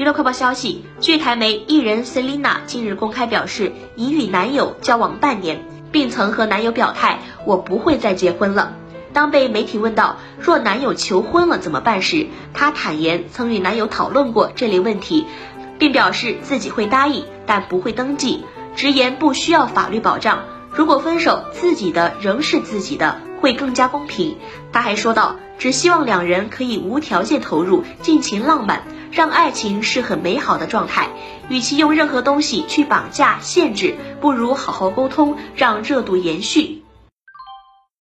娱乐快报消息，据台媒，艺人 Selina 近日公开表示，已与男友交往半年，并曾和男友表态，我不会再结婚了。当被媒体问到若男友求婚了怎么办时，她坦言曾与男友讨论过这类问题，并表示自己会答应，但不会登记，直言不需要法律保障。如果分手，自己的仍是自己的，会更加公平。他还说道，只希望两人可以无条件投入，尽情浪漫，让爱情是很美好的状态。与其用任何东西去绑架、限制，不如好好沟通，让热度延续。